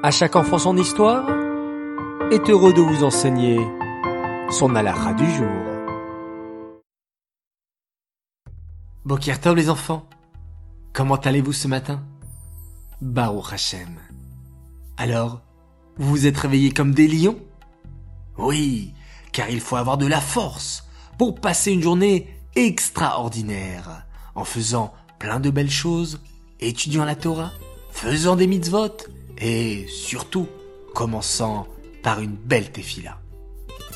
À chaque enfant son histoire est heureux de vous enseigner son alara du jour. Bokertov les enfants, comment allez-vous ce matin? Baruch Hashem. Alors, vous vous êtes réveillés comme des lions? Oui, car il faut avoir de la force pour passer une journée extraordinaire en faisant plein de belles choses, étudiant la Torah, faisant des mitzvot et surtout commençant par une belle tefila.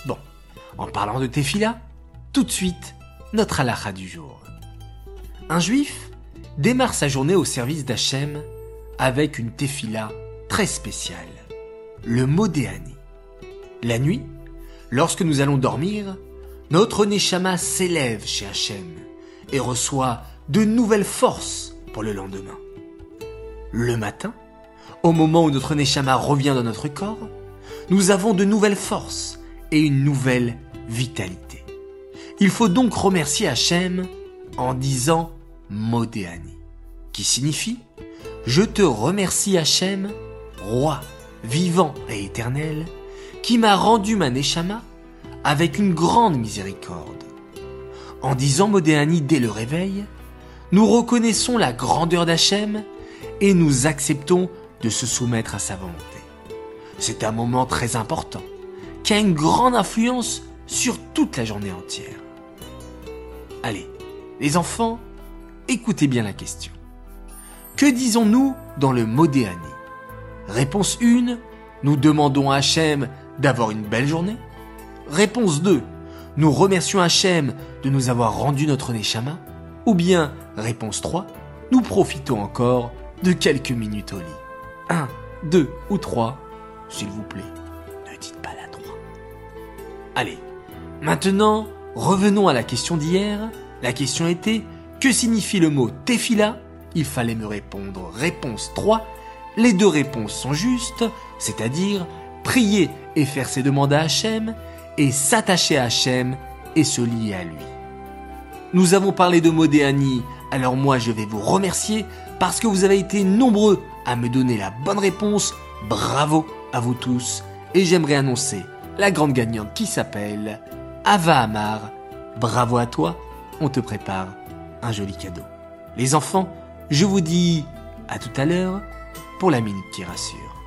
Bon, en parlant de tefila, tout de suite, notre halakha du jour. Un juif démarre sa journée au service d'Hachem avec une tefila très spéciale, le Modéani. La nuit, lorsque nous allons dormir, notre Neshama s'élève chez Hachem et reçoit de nouvelles forces pour le lendemain. Le matin, au moment où notre Neshama revient dans notre corps, nous avons de nouvelles forces et une nouvelle vitalité. Il faut donc remercier Hachem en disant Modéani, qui signifie Je te remercie Hachem, roi, vivant et éternel, qui m'a rendu ma Neshama avec une grande miséricorde. En disant Modéani dès le réveil, nous reconnaissons la grandeur d'Hachem et nous acceptons de se soumettre à sa volonté. C'est un moment très important qui a une grande influence sur toute la journée entière. Allez, les enfants, écoutez bien la question. Que disons-nous dans le Modéani Réponse 1, nous demandons à Hachem d'avoir une belle journée. Réponse 2, nous remercions Hachem de nous avoir rendu notre Neshama. Ou bien, réponse 3, nous profitons encore de quelques minutes au lit. 1, 2 ou 3, s'il vous plaît, ne dites pas la 3. Allez, maintenant, revenons à la question d'hier. La question était, que signifie le mot tefila Il fallait me répondre réponse 3. Les deux réponses sont justes, c'est-à-dire prier et faire ses demandes à Hachem, et s'attacher à Hachem et se lier à lui. Nous avons parlé de Modéani, alors moi je vais vous remercier parce que vous avez été nombreux à me donner la bonne réponse. Bravo à vous tous. Et j'aimerais annoncer la grande gagnante qui s'appelle Ava Amar. Bravo à toi, on te prépare un joli cadeau. Les enfants, je vous dis à tout à l'heure pour la minute qui rassure.